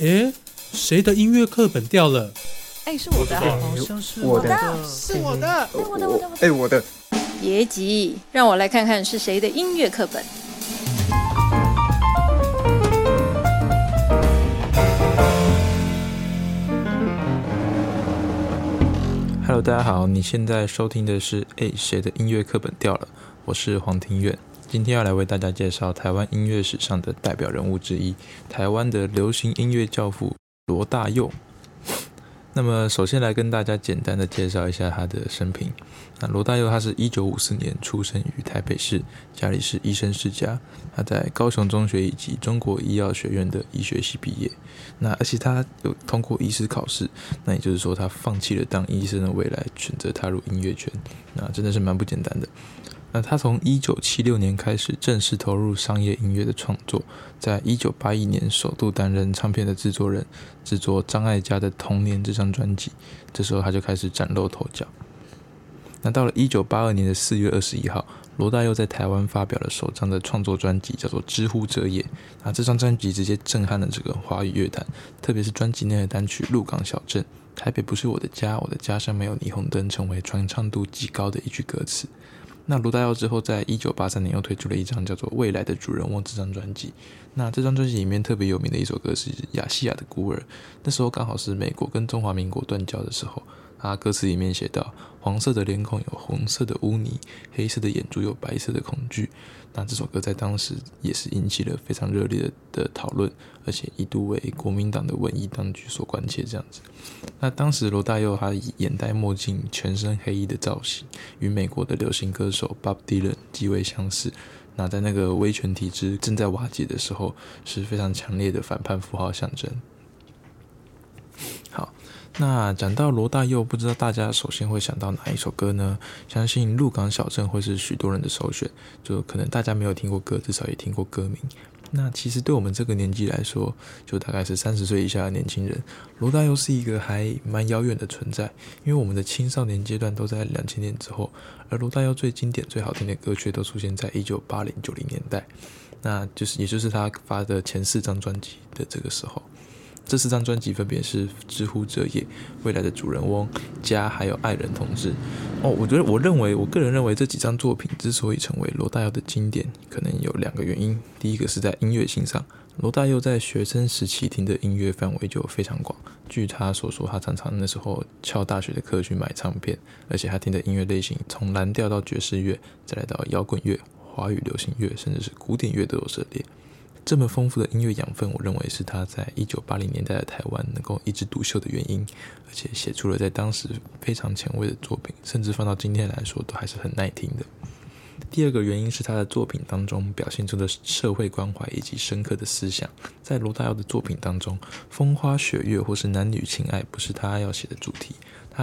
诶，谁的音乐课本掉了？哎，是我的，好像是我的，是我的，哎，我的，我的，我的，哎，我的。别急，让我来看看是谁的音乐课本。Hello，大家好，你现在收听的是《哎，谁的音乐课本掉了》？我是黄庭远，今天要来为大家介绍台湾音乐史上的代表人物之一，台湾的流行音乐教父罗大佑。那么，首先来跟大家简单的介绍一下他的生平。那罗大佑，他是一九五四年出生于台北市，家里是医生世家。他在高雄中学以及中国医药学院的医学系毕业。那而且他有通过医师考试，那也就是说，他放弃了当医生的未来，选择踏入音乐圈。那真的是蛮不简单的。那他从一九七六年开始正式投入商业音乐的创作，在一九八一年首度担任唱片的制作人，制作张艾嘉的《童年》这张专辑。这时候他就开始崭露头角。那到了一九八二年的四月二十一号，罗大佑在台湾发表了首张的创作专辑，叫做《知乎者也》。那这张专辑直接震撼了这个华语乐坛，特别是专辑内的单曲《鹿港小镇》，台北不是我的家，我的家乡没有霓虹灯，成为传唱度极高的一句歌词。那罗大佑之后，在一九八三年又推出了一张叫做《未来的主人翁》这张专辑。那这张专辑里面特别有名的一首歌是《亚细亚的孤儿》。那时候刚好是美国跟中华民国断交的时候。他歌词里面写到：“黄色的脸孔有红色的污泥，黑色的眼珠有白色的恐惧。”那这首歌在当时也是引起了非常热烈的讨论，而且一度为国民党的文艺当局所关切。这样子，那当时罗大佑他以眼戴墨镜、全身黑衣的造型，与美国的流行歌手 Bob Dylan 极为相似。那在那个威权体制正在瓦解的时候，是非常强烈的反叛符号象征。那讲到罗大佑，不知道大家首先会想到哪一首歌呢？相信《鹿港小镇》会是许多人的首选。就可能大家没有听过歌，至少也听过歌名。那其实对我们这个年纪来说，就大概是三十岁以下的年轻人，罗大佑是一个还蛮遥远的存在。因为我们的青少年阶段都在两千年之后，而罗大佑最经典、最好听的歌曲都出现在一九八零九零年代，那就是也就是他发的前四张专辑的这个时候。这四张专辑分别是《知乎者也》、《未来的主人翁》、《家》还有《爱人同志》。哦，我觉得，我认为，我个人认为这几张作品之所以成为罗大佑的经典，可能有两个原因。第一个是在音乐性上，罗大佑在学生时期听的音乐范围就非常广。据他所说，他常常那时候翘大学的课去买唱片，而且他听的音乐类型从蓝调到爵士乐，再来到摇滚乐、华语流行乐，甚至是古典乐都有涉猎。这么丰富的音乐养分，我认为是他在一九八零年代的台湾能够一枝独秀的原因，而且写出了在当时非常前卫的作品，甚至放到今天来说都还是很耐听的。第二个原因是他的作品当中表现出的社会关怀以及深刻的思想。在罗大佑的作品当中，风花雪月或是男女情爱不是他要写的主题。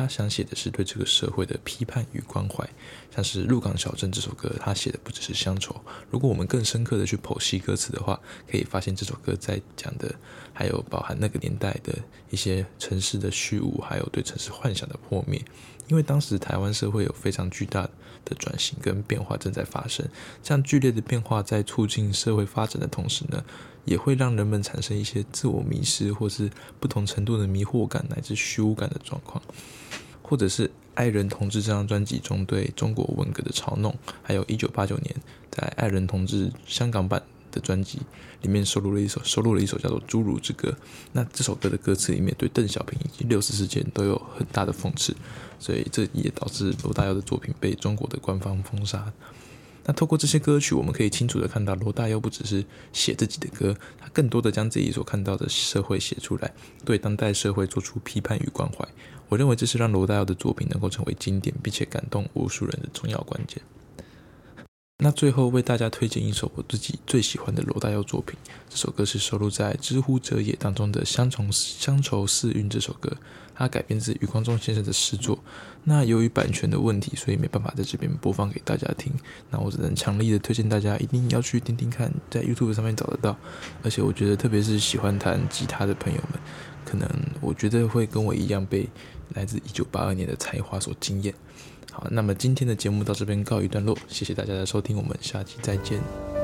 他想写的是对这个社会的批判与关怀，像是《鹿港小镇》这首歌，他写的不只是乡愁。如果我们更深刻的去剖析歌词的话，可以发现这首歌在讲的还有包含那个年代的一些城市的虚无，还有对城市幻想的破灭。因为当时台湾社会有非常巨大的转型跟变化正在发生，这样剧烈的变化在促进社会发展的同时呢？也会让人们产生一些自我迷失，或是不同程度的迷惑感乃至虚无感的状况，或者是《爱人同志》这张专辑中对中国文革的嘲弄，还有一九八九年在《爱人同志》香港版的专辑里面收录了一首收录了一首叫做《侏儒之歌》。那这首歌的歌词里面对邓小平以及六四事件都有很大的讽刺，所以这也导致罗大佑的作品被中国的官方封杀。那透过这些歌曲，我们可以清楚的看到，罗大佑不只是写自己的歌，他更多的将自己所看到的社会写出来，对当代社会做出批判与关怀。我认为这是让罗大佑的作品能够成为经典，并且感动无数人的重要关键。那最后为大家推荐一首我自己最喜欢的罗大佑作品，这首歌是收录在《知乎者也》当中的《乡愁乡愁四韵》这首歌，它改编自余光中先生的诗作。那由于版权的问题，所以没办法在这边播放给大家听。那我只能强力的推荐大家一定要去听听看，在 YouTube 上面找得到。而且我觉得，特别是喜欢弹吉他的朋友们，可能我觉得会跟我一样被来自一九八二年的才华所惊艳。好，那么今天的节目到这边告一段落，谢谢大家的收听，我们下期再见。